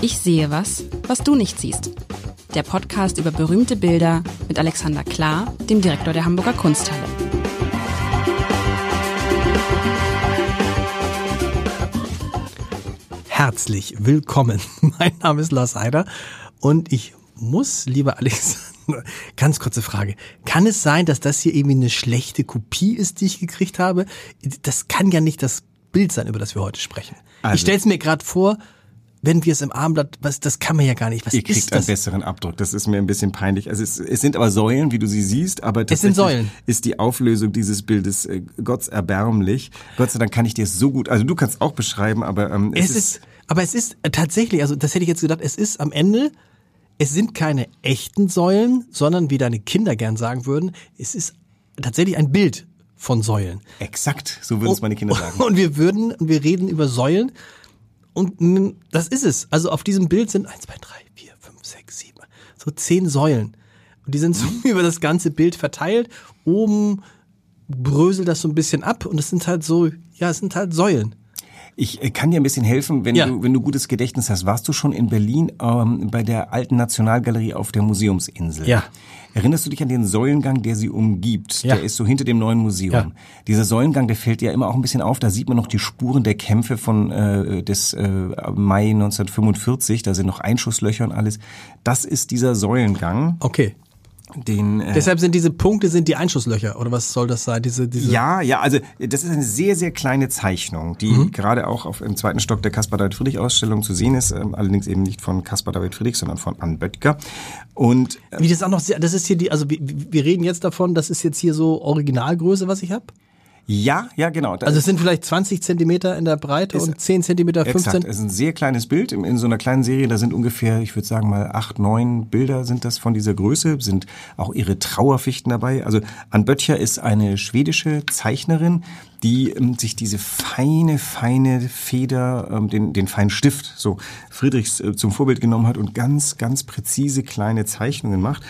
Ich sehe was, was du nicht siehst. Der Podcast über berühmte Bilder mit Alexander Klar, dem Direktor der Hamburger Kunsthalle. Herzlich willkommen. Mein Name ist Lars Heider und ich muss, lieber Alexander, ganz kurze Frage. Kann es sein, dass das hier irgendwie eine schlechte Kopie ist, die ich gekriegt habe? Das kann ja nicht das Bild sein, über das wir heute sprechen. Also, ich stelle es mir gerade vor, wenn wir es im Armblatt, was, das kann man ja gar nicht. Was ihr kriegt ist das? einen besseren Abdruck. Das ist mir ein bisschen peinlich. Also es, es sind aber Säulen, wie du sie siehst, aber Säulen. ist die Auflösung dieses Bildes äh, Gott erbärmlich. Gott sei Dank kann ich dir es so gut, also du kannst auch beschreiben, aber ähm, es, es ist, ist, aber es ist tatsächlich, also das hätte ich jetzt gedacht, es ist am Ende, es sind keine echten Säulen, sondern wie deine Kinder gern sagen würden, es ist tatsächlich ein Bild von Säulen. Exakt, so würden es meine Kinder sagen. Und wir würden, wir reden über Säulen und das ist es. Also auf diesem Bild sind eins, zwei, drei, vier, fünf, sechs, sieben, so zehn Säulen. Und die sind so über das ganze Bild verteilt. Oben bröselt das so ein bisschen ab und es sind halt so, ja, es sind halt Säulen. Ich äh, kann dir ein bisschen helfen, wenn ja. du wenn du gutes Gedächtnis hast. Warst du schon in Berlin ähm, bei der alten Nationalgalerie auf der Museumsinsel? Ja. Erinnerst du dich an den Säulengang, der sie umgibt? Ja. Der ist so hinter dem neuen Museum. Ja. Dieser Säulengang, der fällt ja immer auch ein bisschen auf. Da sieht man noch die Spuren der Kämpfe von äh, des äh, Mai 1945. Da sind noch Einschusslöcher und alles. Das ist dieser Säulengang. Okay. Den, äh, Deshalb sind diese Punkte sind die Einschusslöcher oder was soll das sein? Diese, diese ja, ja, also das ist eine sehr, sehr kleine Zeichnung, die mhm. gerade auch auf, im zweiten Stock der Caspar David Friedrich Ausstellung zu sehen ist, ähm, allerdings eben nicht von Caspar David Friedrich, sondern von Anne Böttger. Und äh, wie das auch noch, das ist hier die, also wir, wir reden jetzt davon, das ist jetzt hier so Originalgröße, was ich habe. Ja, ja, genau. also es sind vielleicht 20 Zentimeter in der Breite und 10 Zentimeter, 15. Exakt. Es ist ein sehr kleines Bild in, in so einer kleinen Serie. Da sind ungefähr, ich würde sagen mal acht, neun Bilder sind das von dieser Größe. Sind auch ihre Trauerfichten dabei. Also Ann Böttcher ist eine schwedische Zeichnerin, die ähm, sich diese feine, feine Feder, ähm, den, den feinen Stift, so Friedrichs äh, zum Vorbild genommen hat und ganz, ganz präzise kleine Zeichnungen macht.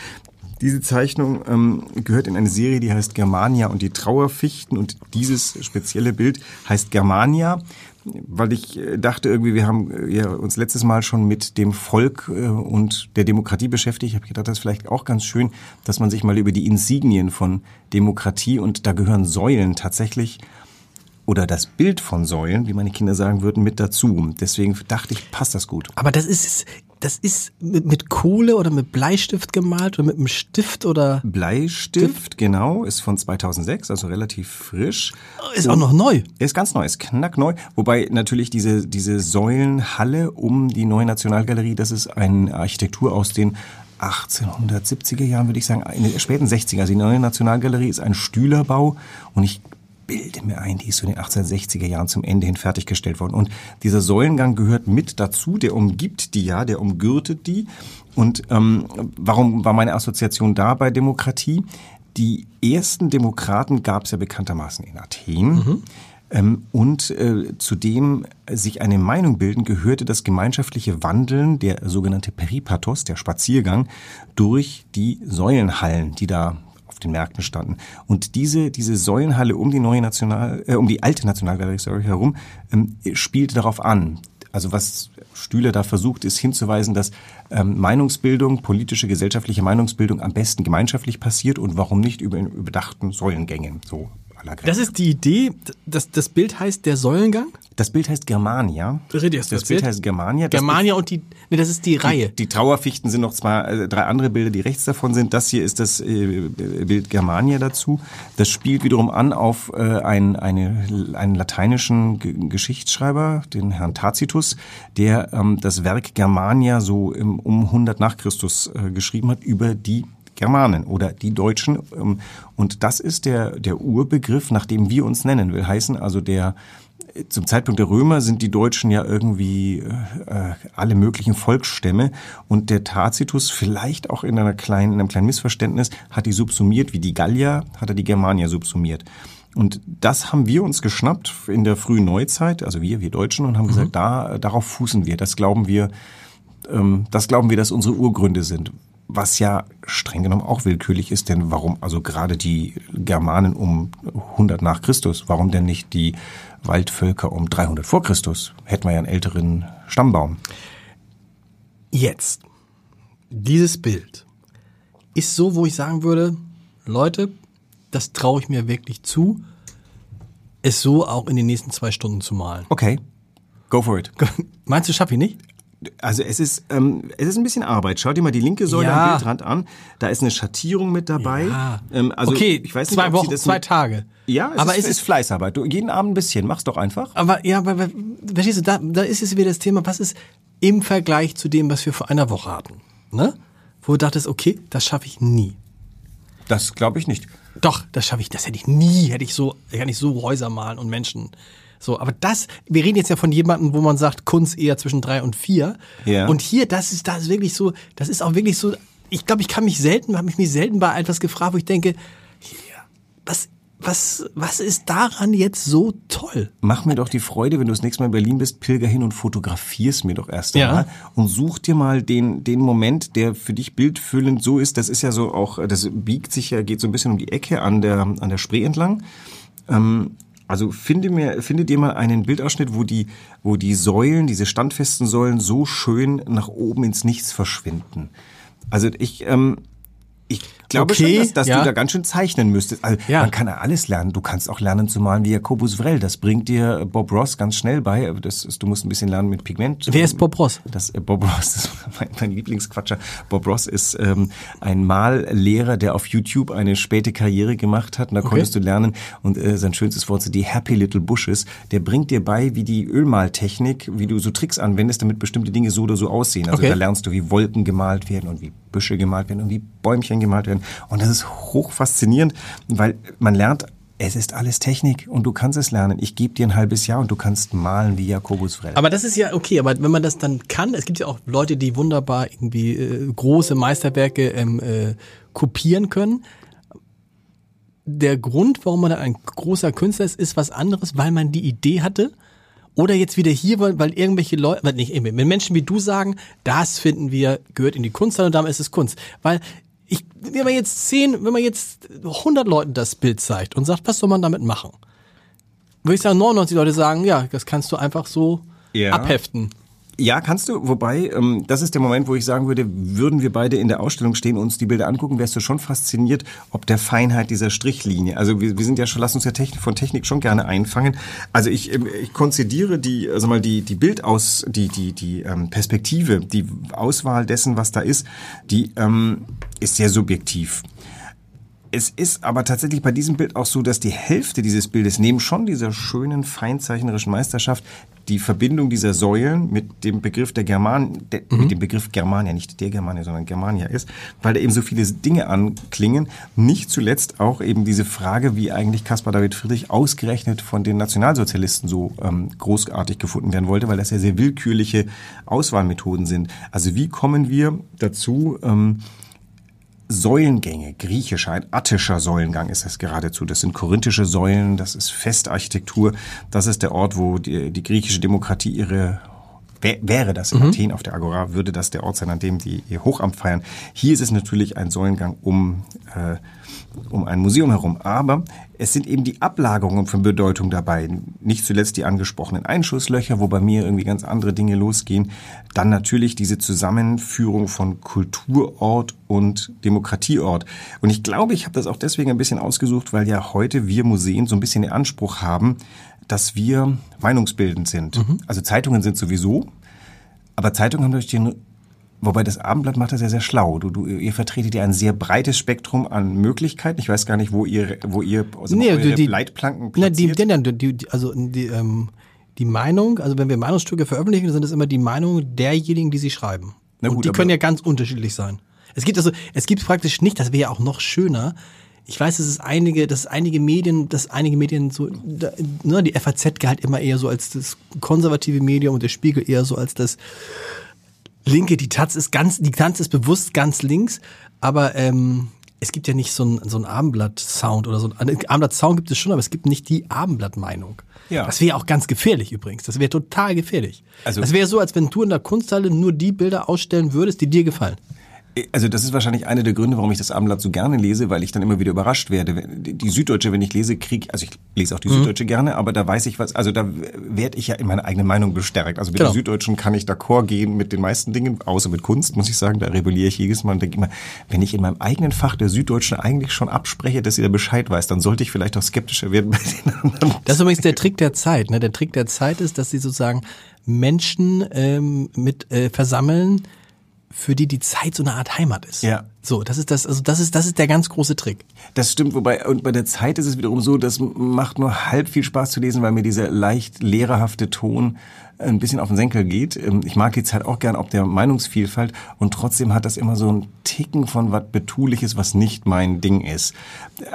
Diese Zeichnung ähm, gehört in eine Serie, die heißt Germania und die Trauerfichten und dieses spezielle Bild heißt Germania, weil ich äh, dachte irgendwie, wir haben äh, ja uns letztes Mal schon mit dem Volk äh, und der Demokratie beschäftigt. Ich habe gedacht, das ist vielleicht auch ganz schön, dass man sich mal über die Insignien von Demokratie und da gehören Säulen tatsächlich oder das Bild von Säulen, wie meine Kinder sagen würden, mit dazu. Deswegen dachte ich, passt das gut. Aber das ist, das ist mit, mit Kohle oder mit Bleistift gemalt oder mit einem Stift oder? Bleistift, Stift? genau, ist von 2006, also relativ frisch. Ist Und auch noch neu. Ist ganz neu, ist knackneu. Wobei natürlich diese, diese Säulenhalle um die neue Nationalgalerie, das ist eine Architektur aus den 1870er Jahren, würde ich sagen, in den späten 60er. Also die neue Nationalgalerie ist ein Stühlerbau und ich bilde mir ein, die ist so in den 1860er Jahren zum Ende hin fertiggestellt worden. Und dieser Säulengang gehört mit dazu, der umgibt die ja, der umgürtet die. Und ähm, warum war meine Assoziation da bei Demokratie? Die ersten Demokraten gab es ja bekanntermaßen in Athen. Mhm. Ähm, und äh, zudem sich eine Meinung bilden gehörte das gemeinschaftliche Wandeln, der sogenannte Peripathos, der Spaziergang, durch die Säulenhallen, die da auf den Märkten standen. Und diese, diese Säulenhalle um die neue National, äh, um die alte Nationalgalerie sorry, herum ähm, spielte darauf an. Also was Stühle da versucht, ist hinzuweisen, dass ähm, Meinungsbildung, politische, gesellschaftliche Meinungsbildung am besten gemeinschaftlich passiert und warum nicht über überdachten Säulengängen. So das ist die Idee. Das, das Bild heißt der Säulengang? Das Bild heißt Germania. Das, das Bild heißt Germania. Das Germania und die, nee, das ist die Reihe. Die, die Trauerfichten sind noch zwei, äh, drei andere Bilder, die rechts davon sind. Das hier ist das äh, Bild Germania dazu. Das spielt wiederum an auf äh, ein, eine, einen lateinischen G Geschichtsschreiber, den Herrn Tacitus, der ähm, das Werk Germania so im, um 100 nach Christus äh, geschrieben hat über die Germanen oder die Deutschen. Ähm, und das ist der, der Urbegriff, nach dem wir uns nennen, will heißen, also der, zum Zeitpunkt der Römer sind die Deutschen ja irgendwie äh, alle möglichen Volksstämme und der Tacitus vielleicht auch in einer kleinen, in einem kleinen Missverständnis hat die subsumiert, wie die Gallier hat er die Germanier subsumiert. Und das haben wir uns geschnappt in der frühen Neuzeit, also wir, wir Deutschen, und haben mhm. gesagt, da, darauf fußen wir. Das glauben wir, ähm, das glauben wir, dass unsere Urgründe sind was ja streng genommen auch willkürlich ist, denn warum also gerade die Germanen um 100 nach Christus, warum denn nicht die Waldvölker um 300 vor Christus? Hätten wir ja einen älteren Stammbaum. Jetzt, dieses Bild ist so, wo ich sagen würde, Leute, das traue ich mir wirklich zu, es so auch in den nächsten zwei Stunden zu malen. Okay, go for it. Meinst du, schaffe ich nicht? Also es ist, ähm, es ist ein bisschen Arbeit. Schau dir mal die linke Säule Ja. am Bildrand an. Da ist eine Schattierung mit dabei. Ja. Ähm, also okay, ich weiß nicht, zwei Wochen, zwei Tage. Ja, es aber ist, es ist Fleißarbeit. Du, jeden Abend ein bisschen. Mach's doch einfach. Aber ja, aber, aber verstehst du, da, da ist es wieder das Thema, was ist im Vergleich zu dem, was wir vor einer Woche hatten, ne? Wo du dachtest, okay, das schaffe ich nie. Das glaube ich nicht. Doch, das schaffe ich, das hätte ich nie, hätte ich so, kann ich so Häuser malen und Menschen. So, aber das, wir reden jetzt ja von jemandem, wo man sagt, Kunst eher zwischen drei und vier. Ja. Und hier, das ist, das ist wirklich so, das ist auch wirklich so, ich glaube, ich kann mich selten, habe mich selten bei etwas gefragt, wo ich denke, was, was, was ist daran jetzt so toll? Mach mir doch die Freude, wenn du das nächste Mal in Berlin bist, pilger hin und fotografier's mir doch erst Ja. einmal und such dir mal den, den Moment, der für dich bildfüllend so ist. Das ist ja so auch, das biegt sich ja, geht so ein bisschen um die Ecke an der, an der Spree entlang. Ähm, also finde mir, finde dir mal einen Bildausschnitt, wo die, wo die Säulen, diese standfesten Säulen so schön nach oben ins Nichts verschwinden. Also ich, ähm, ich glaube Okay, schon, dass, dass ja. du da ganz schön zeichnen müsstest. Also Ja. Man kann ja alles lernen. Du kannst auch lernen zu malen wie Jakobus Vrell. Das bringt dir Bob Ross ganz schnell bei. Das ist, du musst ein bisschen lernen mit Pigment. Wer ist Bob Ross? Das, äh, Bob Ross das ist mein, mein Lieblingsquatscher. Bob Ross ist ähm, ein Mallehrer, der auf YouTube eine späte Karriere gemacht hat. Und da konntest du lernen. Und äh, sein schönstes Wort sind die Happy Little Bushes. Der bringt dir bei, wie die Ölmaltechnik, wie du so Tricks anwendest, damit bestimmte Dinge so oder so aussehen. Also Okay. da lernst du, wie Wolken gemalt werden und wie Büsche gemalt werden und wie Bäumchen gemalt werden. Und das ist hoch faszinierend, weil man lernt, es ist alles Technik und du kannst es lernen. Ich gebe dir ein halbes Jahr und du kannst malen wie Jakobus Vrell. Aber das ist ja okay, aber wenn man das dann kann, es gibt ja auch Leute, die wunderbar irgendwie äh, große Meisterwerke ähm, äh, kopieren können. Der Grund, warum man ein großer Künstler ist, ist was anderes, weil man die Idee hatte. Oder jetzt wieder hier, weil, weil irgendwelche Leute, weil nicht, wenn Menschen wie du sagen, das finden wir, gehört in die Kunst und damit ist es Kunst. Weil ich, wenn man jetzt zehn, wenn man jetzt 100 Leuten das Bild zeigt und sagt, was soll man damit machen? Würde ich sagen, 99 Leute sagen, ja, das kannst du einfach so Ja. abheften. Ja, kannst du. Wobei, ähm, das ist der Moment, wo ich sagen würde, würden wir beide in der Ausstellung stehen und uns die Bilder angucken, wärst du schon fasziniert, ob der Feinheit dieser Strichlinie. Also wir, wir sind ja schon, lass uns ja Technik, von Technik schon gerne einfangen. Also ich, ähm, ich konzidiere die, also mal die, die Bildaus, die, die, die ähm, Perspektive, die Auswahl dessen, was da ist, die ähm, ist sehr subjektiv. Es ist aber tatsächlich bei diesem Bild auch so, dass die Hälfte dieses Bildes neben schon dieser schönen feinzeichnerischen Meisterschaft die Verbindung dieser Säulen mit dem Begriff der German, der, mit dem Begriff Germania, nicht der Germania, sondern Germania ist, weil da eben so viele Dinge anklingen. Nicht zuletzt auch eben diese Frage, wie eigentlich Caspar David Friedrich ausgerechnet von den Nationalsozialisten so ähm, großartig gefunden werden wollte, weil das ja sehr willkürliche Auswahlmethoden sind. Also wie kommen wir dazu, ähm, Säulengänge, griechischer, ein attischer Säulengang ist das geradezu. Das sind korinthische Säulen, das ist Festarchitektur. Das ist der Ort, wo die, die griechische Demokratie ihre wär- Wäre das in Athen auf der Agora, würde das der Ort sein, an dem die ihr Hochamt feiern. Hier ist es natürlich ein Säulengang um, äh, um ein Museum herum. Aber es sind eben die Ablagerungen von Bedeutung dabei. Nicht zuletzt die angesprochenen Einschusslöcher, wo bei mir irgendwie ganz andere Dinge losgehen. Dann natürlich diese Zusammenführung von Kulturort und Demokratieort. Und ich glaube, ich habe das auch deswegen ein bisschen ausgesucht, weil ja heute wir Museen so ein bisschen den Anspruch haben, dass wir meinungsbildend sind. Also Zeitungen sind sowieso, aber Zeitungen haben durch den Wobei das Abendblatt macht das ja sehr schlau. Du, du, ihr vertretet ja ein sehr breites Spektrum an Möglichkeiten. Ich weiß gar nicht, wo ihr, wo ihr also Nee, eure die- die- Leitplanken Na, die, platziert. die, die, die, also die, ähm, die Meinung, also wenn wir Meinungsstücke veröffentlichen, sind es immer die Meinungen derjenigen, die sie schreiben. Na und gut, die aber- können ja ganz unterschiedlich sein. Es gibt also, es gibt praktisch nicht, das wäre ja auch noch schöner. Ich weiß, dass es einige, dass einige Medien, dass einige Medien so, da, ne, die FAZ galt immer eher so als das konservative Medium und der Spiegel eher so als das linke. Die Taz ist ganz, die Taz ist bewusst ganz links, aber ähm, es gibt ja nicht so ein, so ein Abendblatt-Sound oder so ein Abendblatt-Sound gibt es schon, aber es gibt nicht die Abendblatt-Meinung. Ja. Das wäre auch ganz gefährlich übrigens. Das wäre total gefährlich. Also- das wäre so, als wenn du in der Kunsthalle nur die Bilder ausstellen würdest, die dir gefallen. Also das ist wahrscheinlich einer der Gründe, warum ich das Abendblatt so gerne lese, weil ich dann immer wieder überrascht werde. Die Süddeutsche, wenn ich lese, krieg, also ich lese auch die mhm. Süddeutsche gerne, aber da weiß ich was, also da werde ich ja in meiner eigenen Meinung bestärkt. Also mit genau. der Süddeutschen kann ich d'accord gehen mit den meisten Dingen, außer mit Kunst, muss ich sagen, da rebelliere ich jedes Mal und denke immer, wenn ich in meinem eigenen Fach der Süddeutschen eigentlich schon abspreche, dass sie da Bescheid weiß, dann sollte ich vielleicht auch skeptischer werden bei den anderen. Das ist übrigens der Trick der Zeit. Ne? Der Trick der Zeit ist, dass sie sozusagen Menschen ähm, mit äh, versammeln, für die die Zeit so eine Art Heimat ist. Ja. So, das ist das, also das ist, das ist der ganz große Trick. Das stimmt, wobei, und bei der Zeit ist es wiederum so, das macht nur halb viel Spaß zu lesen, weil mir dieser leicht lehrerhafte Ton ein bisschen auf den Senkel geht. Ähm, ich mag die Zeit auch gern ob der Meinungsvielfalt und trotzdem hat das immer so ein Ticken von was Betuliches, was nicht mein Ding ist.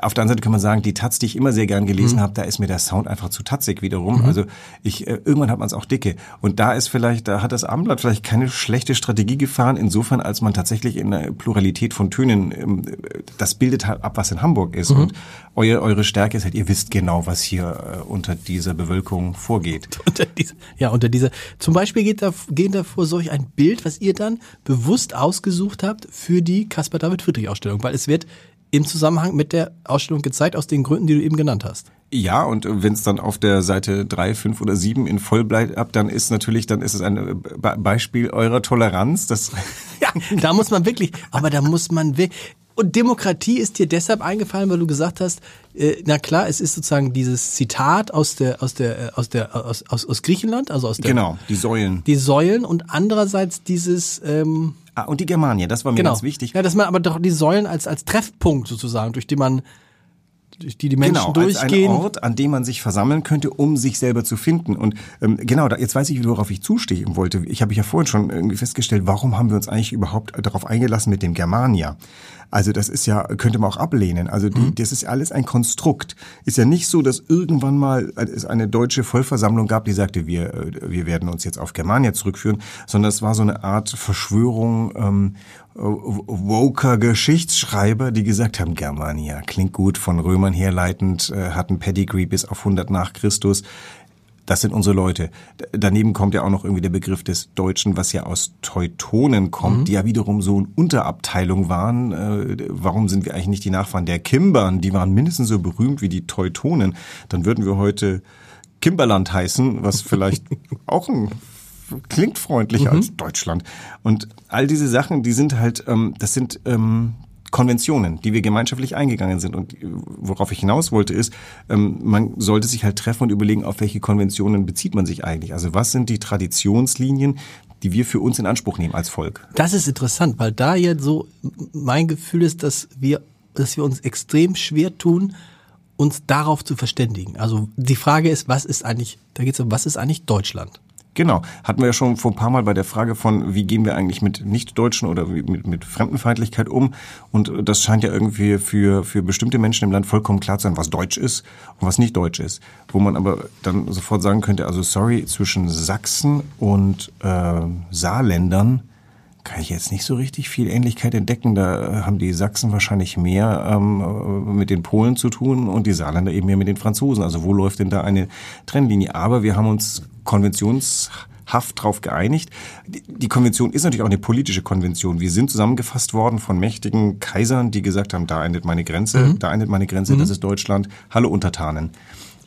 Auf der anderen Seite kann man sagen, die Taz, die ich immer sehr gern gelesen mhm. habe, da ist mir der Sound einfach zu tatzig wiederum. Mhm. Also ich, äh, irgendwann hat man es auch dicke. Und da ist vielleicht, da hat das Abendblatt vielleicht keine schlechte Strategie gefahren, insofern, als man tatsächlich in der Pluralität von Tönen, ähm, das bildet halt ab, was in Hamburg ist. Mhm. Und eure, eure Stärke ist halt, ihr wisst genau, was hier äh, unter dieser Bewölkung vorgeht. Unter diese, ja, unter dieser, zum Beispiel geht da, geht da vor solch ein Bild, was ihr dann bewusst ausgesucht habt für die Caspar David Friedrich Ausstellung, weil es wird im Zusammenhang mit der Ausstellung gezeigt, aus den Gründen, die du eben genannt hast. Ja, und wenn es dann auf der Seite drei, fünf oder sieben in voll bleibt, dann ist natürlich, dann ist es ein äh, Beispiel eurer Toleranz. Das ja, da muss man wirklich, aber da muss man wirklich, und Demokratie ist dir deshalb eingefallen, weil du gesagt hast, äh, na klar, es ist sozusagen dieses Zitat aus der aus der äh, aus der aus aus, aus Griechenland, also aus der genau die Säulen, die Säulen und andererseits dieses ähm, ah, und die Germania, das war mir genau. ganz wichtig. Ja, dass man aber doch die Säulen als als Treffpunkt sozusagen, durch die man durch die die Menschen genau, durchgehen. Als ein Ort, an dem man sich versammeln könnte, um sich selber zu finden. Und ähm, genau, da, jetzt weiß ich, worauf ich zustehen wollte. Ich habe ja vorhin schon irgendwie festgestellt, warum haben wir uns eigentlich überhaupt darauf eingelassen mit dem Germania? Also das ist ja, könnte man auch ablehnen. Also die, mhm. das ist alles ein Konstrukt. Ist ja nicht so, dass irgendwann mal es eine deutsche Vollversammlung gab, die sagte, wir, äh, wir werden uns jetzt auf Germania zurückführen, sondern es war so eine Art Verschwörung ähm, woker Geschichtsschreiber, die gesagt haben, Germania klingt gut, von Römern herleitend, äh, hatten Pedigree bis auf 100 nach Christus. Das sind unsere Leute. Daneben kommt ja auch noch irgendwie der Begriff des Deutschen, was ja aus Teutonen kommt, mhm. die ja wiederum so eine Unterabteilung waren. Äh, warum sind wir eigentlich nicht die Nachfahren der Kimbern? Die waren mindestens so berühmt wie die Teutonen. Dann würden wir heute Kimberland heißen, was vielleicht auch ein klingt freundlicher mhm. als Deutschland. Und all diese Sachen, die sind halt, ähm, das sind ähm, Konventionen, die wir gemeinschaftlich eingegangen sind. Und worauf ich hinaus wollte, ist, ähm, man sollte sich halt treffen und überlegen, auf welche Konventionen bezieht man sich eigentlich. Also was sind die Traditionslinien, die wir für uns in Anspruch nehmen als Volk? Das ist interessant, weil da jetzt so mein Gefühl ist, dass wir, dass wir uns extrem schwer tun, uns darauf zu verständigen. Also die Frage ist, was ist eigentlich, da geht es um, was ist eigentlich Deutschland? Genau, hatten wir ja schon vor ein paar Mal bei der Frage von, wie gehen wir eigentlich mit Nichtdeutschen oder mit, mit Fremdenfeindlichkeit um? Und das scheint ja irgendwie für, für bestimmte Menschen im Land vollkommen klar zu sein, was Deutsch ist und was nicht Deutsch ist. Wo man aber dann sofort sagen könnte, also sorry, zwischen Sachsen und äh, Saarländern kann ich jetzt nicht so richtig viel Ähnlichkeit entdecken. Da haben die Sachsen wahrscheinlich mehr ähm, mit den Polen zu tun und die Saarländer eben mehr mit den Franzosen. Also wo läuft denn da eine Trennlinie? Aber wir haben uns konventionshaft darauf geeinigt. Die Konvention ist natürlich auch eine politische Konvention. Wir sind zusammengefasst worden von mächtigen Kaisern, die gesagt haben, da endet meine Grenze, mhm. da endet meine Grenze, mhm. das ist Deutschland. Hallo Untertanen.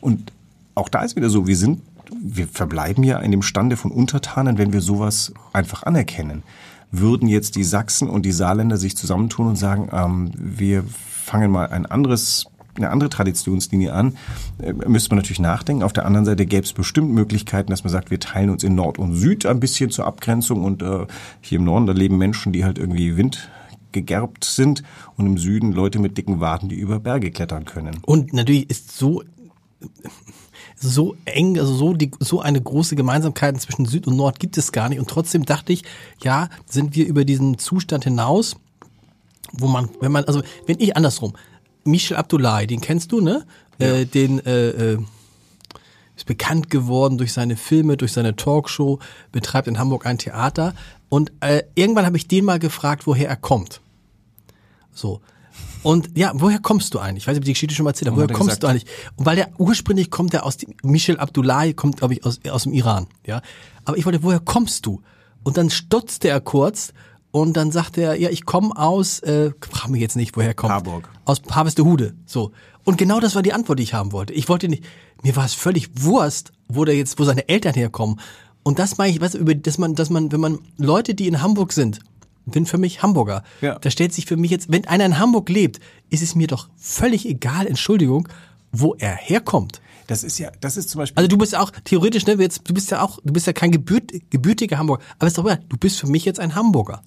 Und auch da ist wieder so, wir sind, wir verbleiben ja in dem Stande von Untertanen, wenn wir sowas einfach anerkennen. Würden jetzt die Sachsen und die Saarländer sich zusammentun und sagen, ähm, wir fangen mal ein anderes eine andere Traditionslinie an, äh, müsste man natürlich nachdenken. Auf der anderen Seite gäbe es bestimmt Möglichkeiten, dass man sagt, wir teilen uns in Nord und Süd ein bisschen zur Abgrenzung und äh, hier im Norden, da leben Menschen, die halt irgendwie Wind gegerbt sind und im Süden Leute mit dicken Waden, die über Berge klettern können. Und natürlich ist so so eng, also so die, so eine große Gemeinsamkeit zwischen Süd und Nord gibt es gar nicht. Und trotzdem dachte ich, ja, sind wir über diesen Zustand hinaus, wo man, wenn man, also wenn ich andersrum, Michel Abdullahi, den kennst du, ne? Ja. Äh, den äh, äh, ist bekannt geworden durch seine Filme, durch seine Talkshow, betreibt in Hamburg ein Theater. Und äh, irgendwann habe ich den mal gefragt, woher er kommt. So. Und ja, woher kommst du eigentlich? Ich weiß nicht, ob ich die Geschichte schon mal erzählt habe. Woher kommst gesagt? du eigentlich? Und weil der ursprünglich kommt der aus dem, Michel Abdullahi kommt, glaube ich, aus, aus dem Iran. Ja. Aber ich wollte, woher kommst du? Und dann stutzte er kurz und dann sagt er, ja, ich komme aus, äh, frag mich jetzt nicht, woher er kommt. Harburg. Aus Harvestehude. So. Und genau das war die Antwort, die ich haben wollte. Ich wollte nicht, mir war es völlig Wurst, wo der jetzt, wo seine Eltern herkommen. Und das meine ich, du, über, dass man, dass man, wenn man Leute, die in Hamburg sind, sind für mich Hamburger. Ja. Da stellt sich für mich jetzt, wenn einer in Hamburg lebt, ist es mir doch völlig egal, Entschuldigung, wo er herkommt. Das ist ja, das ist zum Beispiel. Also du bist auch theoretisch, ne, jetzt, du bist ja auch, du bist ja kein gebürt, gebürtiger Hamburger, aber ist doch egal, du bist für mich jetzt ein Hamburger.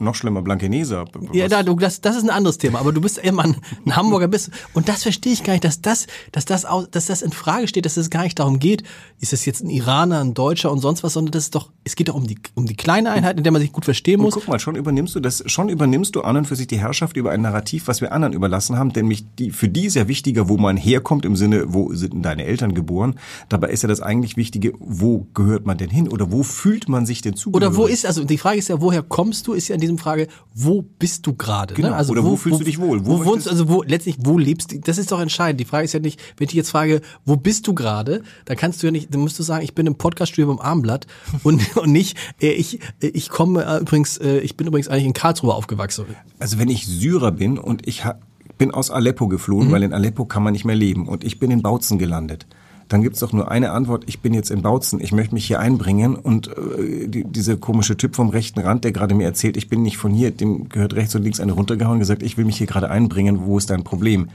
Noch schlimmer, Blankeneser. Ja, da, du, das, das ist ein anderes Thema, aber du bist immer ein, ein Hamburger bist. Und das verstehe ich gar nicht, dass das, dass das, au- dass das in Frage steht, dass es gar nicht darum geht, ist es jetzt ein Iraner, ein Deutscher und sonst was, sondern das ist doch, es geht doch um die, um die kleine Einheit, in der man sich gut verstehen Und muss. guck mal, schon übernimmst du das, schon übernimmst du an und für sich die Herrschaft über ein Narrativ, was wir anderen überlassen haben, denn mich, die, für die ist ja wichtiger, wo man herkommt, im Sinne, wo sind denn deine Eltern geboren. Dabei ist ja das eigentlich Wichtige, wo gehört man denn hin oder wo fühlt man sich denn zugehörig? Oder wo ist, also die Frage ist ja, woher kommst du, ist ja in diesem Frage, wo bist du gerade? Genau. Ne? Also Oder wo fühlst du dich wohl? Wo, Wo wohnst also wo, letztlich, wo lebst du? Das ist doch entscheidend. Die Frage ist ja nicht, wenn ich jetzt frage, wo bist du gerade, dann kannst du ja nicht, dann musst du sagen, ich bin im Podcaststudio beim Armblatt und, und nicht, äh, ich, äh, ich komme äh, übrigens, äh, ich bin übrigens eigentlich in Karlsruhe aufgewachsen. Also wenn ich Syrer bin und ich ha bin aus Aleppo Mhm. geflohen, weil in Aleppo kann man nicht mehr leben und ich bin in Bautzen gelandet, dann gibt's doch nur eine Antwort, ich bin jetzt in Bautzen, ich möchte mich hier einbringen und äh, die, dieser komische Typ vom rechten Rand, der gerade mir erzählt, ich bin nicht von hier, dem gehört rechts und links eine runtergehauen und gesagt, ich will mich hier gerade einbringen, wo ist dein Problem?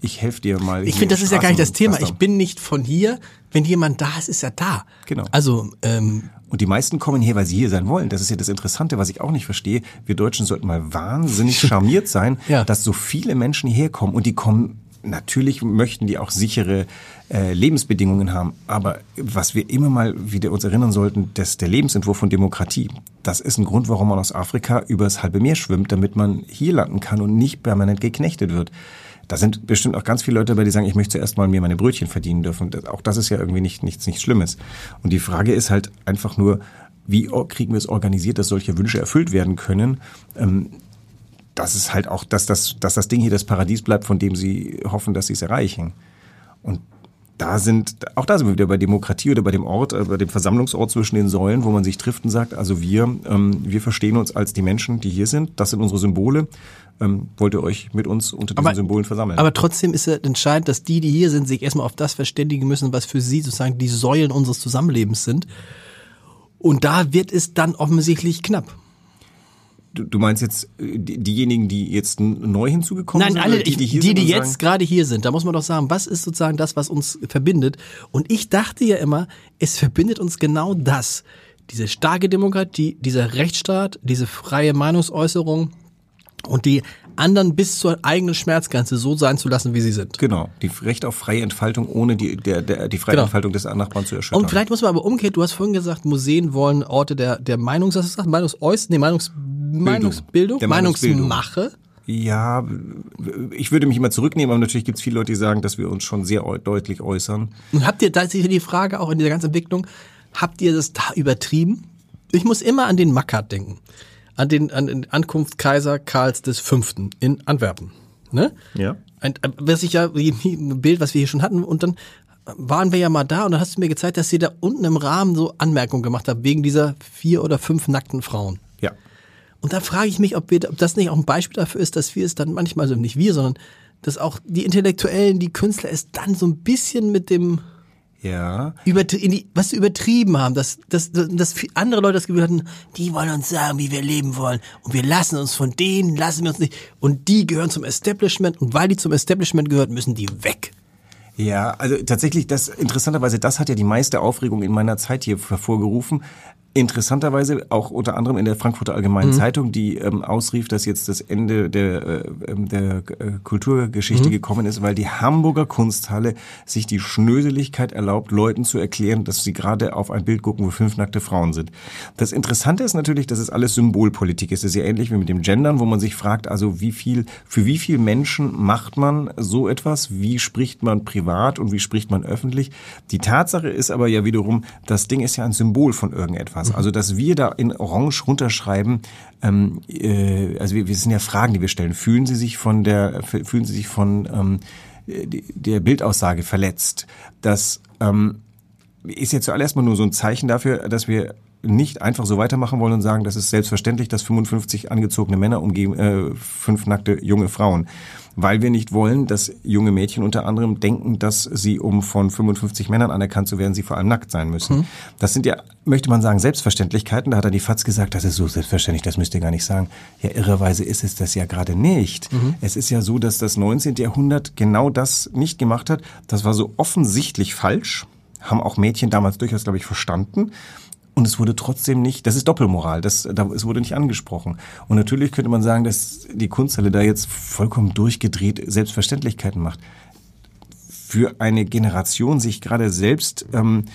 Ich helfe dir mal. Ich finde, das ist ja gar nicht das Thema. Ich bin nicht von hier. Wenn jemand da ist, ist er da. Genau. Also, ähm, Und die meisten kommen hier, weil sie hier sein wollen. Das ist ja das Interessante, was ich auch nicht verstehe. Wir Deutschen sollten mal wahnsinnig charmiert sein, Ja. dass so viele Menschen hierher kommen und die kommen. Natürlich möchten die auch sichere äh, Lebensbedingungen haben, aber was wir immer mal wieder uns erinnern sollten, dass der Lebensentwurf von Demokratie, das ist ein Grund, warum man aus Afrika übers halbe Meer schwimmt, damit man hier landen kann und nicht permanent geknechtet wird. Da sind bestimmt auch ganz viele Leute dabei, die sagen, ich möchte zuerst mal mir meine Brötchen verdienen dürfen. Auch das ist ja irgendwie nicht, nichts, nichts Schlimmes. Und die Frage ist halt einfach nur, wie kriegen wir es organisiert, dass solche Wünsche erfüllt werden können? Ähm, das ist halt auch, dass das, dass das Ding hier das Paradies bleibt, von dem sie hoffen, dass sie es erreichen. Und da sind, auch da sind wir wieder bei Demokratie oder bei dem Ort, äh, bei dem Versammlungsort zwischen den Säulen, wo man sich trifft und sagt, also wir, ähm, wir verstehen uns als die Menschen, die hier sind. Das sind unsere Symbole. Ähm, wollt ihr euch mit uns unter diesen Aber- Symbolen versammeln? aber trotzdem ist es entscheidend, dass die, die hier sind, sich erstmal auf das verständigen müssen, was für sie sozusagen die Säulen unseres Zusammenlebens sind. Und da wird es dann offensichtlich knapp. Du, meinst jetzt äh, die, diejenigen, die jetzt neu hinzugekommen Nein, sind? alle, oder die, die, die, sind und jetzt gerade hier sind, da muss man doch sagen, was ist sozusagen das, was uns verbindet? Und ich dachte ja immer, es verbindet uns genau das. Diese starke Demokratie, dieser Rechtsstaat, diese freie Meinungsäußerung und die anderen bis zur eigenen Schmerzgrenze so sein zu lassen, wie sie sind. Genau, die Recht auf freie Entfaltung, ohne die, der, der, die freie Genau. Entfaltung des Nachbarn zu erschüttern. Und vielleicht muss man aber umgekehrt, du hast vorhin gesagt, Museen wollen Orte der, der Meinungs, was du gesagt? Meinungsäuß, nee, Meinungs, Meinungsbildung, Der. Meinungsmache. Ja, ich würde mich immer zurücknehmen, aber natürlich gibt es viele Leute, die sagen, dass wir uns schon sehr eu- deutlich äußern. Und habt ihr, da ist sicher die Frage auch in dieser ganzen Entwicklung, habt ihr das da übertrieben? Ich muss immer an den Mackert denken. An den, an den Ankunft Kaiser Karls des Fünften in Antwerpen. Ne? Ja. Ein, äh, was ich ja, ein Bild, was wir hier schon hatten, und dann waren wir ja mal da und dann hast du mir gezeigt, dass ihr da unten im Rahmen so Anmerkungen gemacht habt, wegen dieser vier oder fünf nackten Frauen. Ja. Und da frage ich mich, ob, wir, ob das nicht auch ein Beispiel dafür ist, dass wir es dann manchmal, also nicht wir, sondern dass auch die Intellektuellen, die Künstler es dann so ein bisschen mit dem Ja. über, in die, was sie übertrieben haben, dass, dass, dass andere Leute das Gefühl hatten, die wollen uns sagen, wie wir leben wollen und wir lassen uns von denen, lassen wir uns nicht und die gehören zum Establishment und weil die zum Establishment gehören, müssen die weg. Ja, also tatsächlich, das interessanterweise, das hat ja die meiste Aufregung in meiner Zeit hier hervorgerufen. Interessanterweise auch unter anderem in der Frankfurter Allgemeinen Zeitung, die ähm, ausrief, dass jetzt das Ende der, äh, ähm, der äh, Kulturgeschichte gekommen ist, weil die Hamburger Kunsthalle sich die Schnöseligkeit erlaubt, Leuten zu erklären, dass sie gerade auf ein Bild gucken, wo fünf nackte Frauen sind. Das Interessante ist natürlich, dass es alles Symbolpolitik ist. Es ist ja ähnlich wie mit dem Gendern, wo man sich fragt, also wie viel, für wie viel Menschen macht man so etwas? Wie spricht man privat und wie spricht man öffentlich? Die Tatsache ist aber ja wiederum, das Ding ist ja ein Symbol von irgendetwas. Also, dass wir da in Orange runterschreiben, ähm, äh, also wir, wir sind ja Fragen, die wir stellen. Fühlen Sie sich von der, fühlen Sie sich von ähm, der Bildaussage verletzt? Das ähm, ist ja zuallererst mal nur so ein Zeichen dafür, dass wir nicht einfach so weitermachen wollen und sagen, das ist selbstverständlich, dass 55 angezogene Männer umgeben äh, fünf nackte junge Frauen. Weil wir nicht wollen, dass junge Mädchen unter anderem denken, dass sie, um von 55 Männern anerkannt zu werden, sie vor allem nackt sein müssen. Mhm. Das sind ja, möchte man sagen, Selbstverständlichkeiten. Da hat er die FAZ gesagt, das ist so selbstverständlich, das müsst ihr gar nicht sagen. Ja, irrerweise ist es das ja gerade nicht. Mhm. Es ist ja so, dass das 19. Jahrhundert genau das nicht gemacht hat. Das war so offensichtlich falsch. Haben auch Mädchen damals durchaus, glaube ich, verstanden. Und es wurde trotzdem nicht, das ist Doppelmoral, das, da, es wurde nicht angesprochen. Und natürlich könnte man sagen, dass die Kunsthalle da jetzt vollkommen durchgedreht Selbstverständlichkeiten macht. Für eine Generation sich gerade selbst ähm,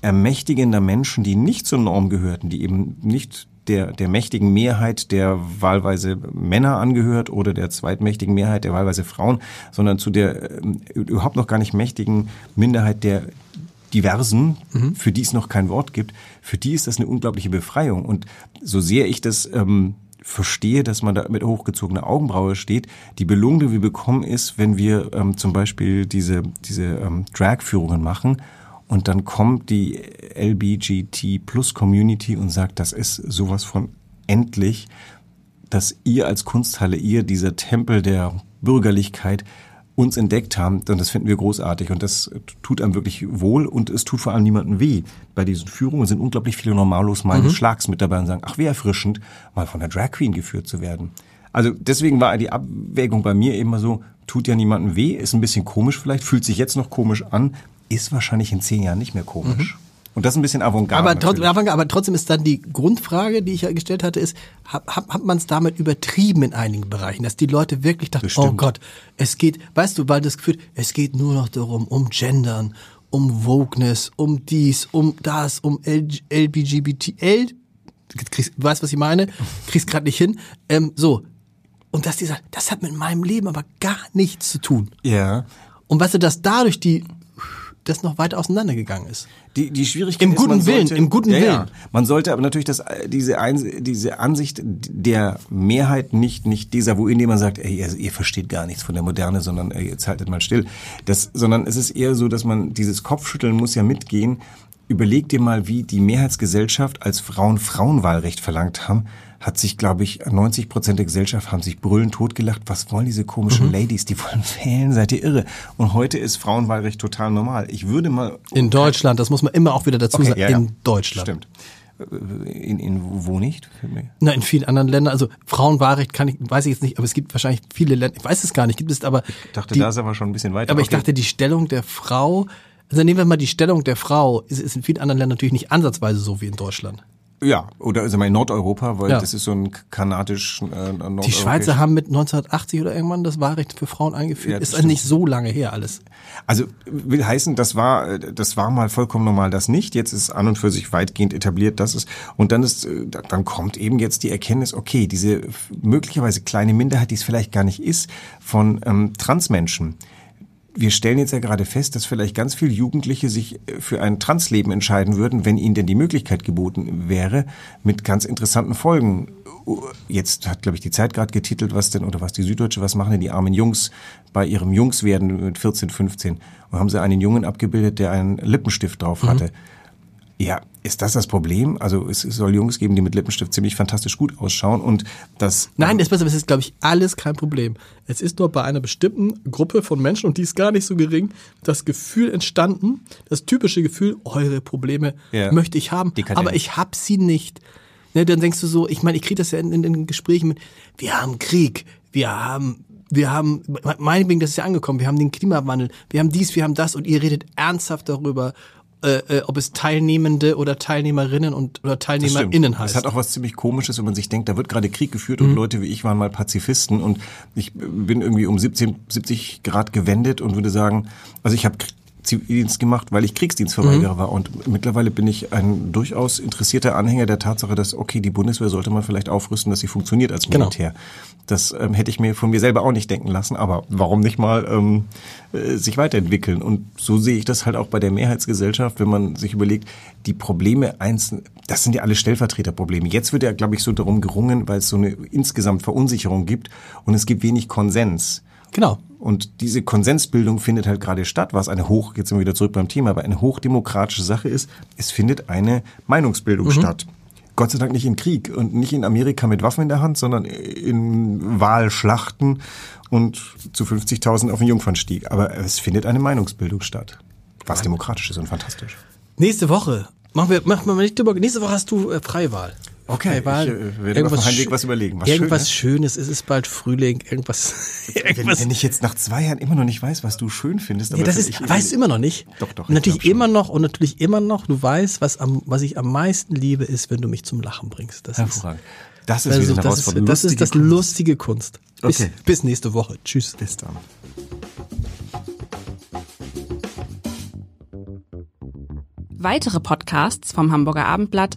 ermächtigender Menschen, die nicht zur Norm gehörten, die eben nicht der, der mächtigen Mehrheit der wahlweise Männer angehört oder der zweitmächtigen Mehrheit der wahlweise Frauen, sondern zu der äh, überhaupt noch gar nicht mächtigen Minderheit der Diversen, mhm. für die es noch kein Wort gibt, für die ist das eine unglaubliche Befreiung. Und so sehr ich das ähm, verstehe, dass man da mit hochgezogener Augenbraue steht, die Belohnung, die wir bekommen, ist, wenn wir ähm, zum Beispiel diese, diese ähm, Drag-Führungen machen und dann kommt die LBGT Plus Community und sagt, das ist sowas von endlich, dass ihr als Kunsthalle, ihr dieser Tempel der Bürgerlichkeit uns entdeckt haben, dann das finden wir großartig und das tut einem wirklich wohl und es tut vor allem niemandem weh. Bei diesen Führungen sind unglaublich viele normallos meines mhm. Schlags mit dabei und sagen, ach wie erfrischend, mal von der Drag Queen geführt zu werden. Also deswegen war die Abwägung bei mir immer so, tut ja niemandem weh, ist ein bisschen komisch vielleicht, fühlt sich jetzt noch komisch an, ist wahrscheinlich in zehn Jahren nicht mehr komisch. Mhm. Und das ist ein bisschen Avantgarde. Aber, trotz, aber trotzdem ist dann die Grundfrage, die ich ja gestellt hatte, ist, hat, hat man es damit übertrieben in einigen Bereichen, dass die Leute wirklich dachten, Bestimmt. oh Gott, es geht, weißt du, weil das Gefühl, es geht nur noch darum, um Gendern, um Wokeness, um dies, um das, um LGBTL, L, kriegst, weißt was ich meine? Kriegst gerade nicht hin. Ähm, so. Und dass die sagen, das hat mit meinem Leben aber gar nichts zu tun. Ja. Und weißt du, dass dadurch die das noch weiter auseinandergegangen ist. Die, die Schwierigkeit Im guten ist, Willen, sollte, im guten ja, Willen. Ja. Man sollte aber natürlich das, diese, Ein, diese Ansicht der Mehrheit nicht, nicht desavouieren, indem man sagt, ey, ihr, ihr versteht gar nichts von der Moderne, sondern ey, jetzt haltet mal still. Das, sondern es ist eher so, dass man dieses Kopfschütteln muss ja mitgehen. Überleg dir mal, wie die Mehrheitsgesellschaft als Frauen Frauenwahlrecht verlangt haben hat sich, glaube ich, 90 Prozent der Gesellschaft haben sich brüllend totgelacht. Was wollen diese komischen mhm. Ladies? Die wollen wählen, seid ihr irre? Und heute ist Frauenwahlrecht total normal. Ich würde mal... In Deutschland, das muss man immer auch wieder dazu okay, sagen, ja, in Deutschland. Stimmt. In, in wo nicht? Na, in vielen anderen Ländern. Also Frauenwahlrecht kann ich, weiß ich jetzt nicht, aber es gibt wahrscheinlich viele Länder, ich weiß es gar nicht, gibt es aber. Ich dachte, die, da ist aber schon ein bisschen weiter. Aber okay. ich dachte, die Stellung der Frau, also nehmen wir mal die Stellung der Frau, ist, ist in vielen anderen Ländern natürlich nicht ansatzweise so wie in Deutschland. Ja, oder also in Nordeuropa, weil ja. das ist so ein kanadisch äh, Die Schweizer haben mit 1980 oder irgendwann das Wahlrecht für Frauen eingeführt. Ja, ist stimmt. nicht so lange her alles. Also will heißen, das war das war mal vollkommen normal, das nicht. Jetzt ist an und für sich weitgehend etabliert, das ist und dann ist dann kommt eben jetzt die Erkenntnis, okay, diese möglicherweise kleine Minderheit, die es vielleicht gar nicht ist, von ähm, Transmenschen wir stellen jetzt ja gerade fest, dass vielleicht ganz viele Jugendliche sich äh, für ein Transleben entscheiden würden, wenn ihnen denn die Möglichkeit geboten wäre, mit ganz interessanten Folgen. Jetzt hat, glaube ich, die Zeit gerade getitelt, was denn, oder was die Süddeutsche, was machen denn die armen Jungs bei ihrem Jungswerden mit 14, 15? Und haben sie einen Jungen abgebildet, der einen Lippenstift drauf hatte. Mhm. Ja, ist das das Problem? Also es soll Jungs geben, die mit Lippenstift ziemlich fantastisch gut ausschauen und das... Nein, das ist, ist glaube ich, alles kein Problem. Es ist nur bei einer bestimmten Gruppe von Menschen, und die ist gar nicht so gering, das Gefühl entstanden, das typische Gefühl, eure Probleme ja. möchte ich haben, aber ich hab sie nicht. Ne, dann denkst du so, ich meine, ich kriege das ja in, in, in Gesprächen mit, wir haben Krieg, wir haben wir haben, meinetwegen, das ist ja angekommen, wir haben den Klimawandel, wir haben dies, wir haben das und ihr redet ernsthaft darüber äh, äh, ob es Teilnehmende oder Teilnehmerinnen und oder TeilnehmerInnen heißt. Es hat auch was ziemlich Komisches, wenn man sich denkt, da wird gerade Krieg geführt mhm. und Leute wie ich waren mal Pazifisten und ich bin irgendwie um 17, 70 Grad gewendet und würde sagen, also ich habe Zivildienst gemacht, weil ich Kriegsdienstverweigerer mhm. war. Und mittlerweile bin ich ein durchaus interessierter Anhänger der Tatsache, dass, okay, die Bundeswehr sollte man vielleicht aufrüsten, dass sie funktioniert als genau. Militär. Genau. Das ähm, hätte ich mir von mir selber auch nicht denken lassen, aber warum nicht mal ähm, äh, sich weiterentwickeln? Und so sehe ich das halt auch bei der Mehrheitsgesellschaft, wenn man sich überlegt, die Probleme einzeln, das sind ja alle Stellvertreterprobleme. Jetzt wird ja, glaube ich, so darum gerungen, weil es so eine insgesamt Verunsicherung gibt und es gibt wenig Konsens. Genau. Und diese Konsensbildung findet halt gerade statt, was eine hoch, jetzt sind wir wieder zurück beim Thema, aber eine hochdemokratische Sache ist. Es findet eine Meinungsbildung Mhm. statt. Gott sei Dank nicht im Krieg und nicht in Amerika mit Waffen in der Hand, sondern in Wahlschlachten und zu 50.000 auf dem Jungfernstieg. Aber es findet eine Meinungsbildung statt. Was demokratisch ist und fantastisch. Nächste Woche. Machen wir, machen wir mal nicht drüber. Nächste Woche hast du äh, Freiwahl. Okay, Freiwahl. ich, äh, werde mir auf Schö- was überlegen. Was irgendwas Schönes. Schönes. Es ist bald Frühling. Irgendwas. Wenn, irgendwas wenn ich jetzt nach zwei Jahren immer noch nicht weiß, was du schön findest, Ja, aber das ich- ist, weißt du immer noch nicht. Doch, doch, ich Natürlich immer noch und natürlich immer noch. Du weißt, was am, was ich am meisten liebe, ist, wenn du mich zum Lachen bringst. Das ist, Hervorragend. Das ist also, das ist, das ist Lustige das Kunst. lustige Kunst. Bis, Okay. bis nächste Woche. Tschüss. Bis dann. Weitere Podcasts vom Hamburger Abendblatt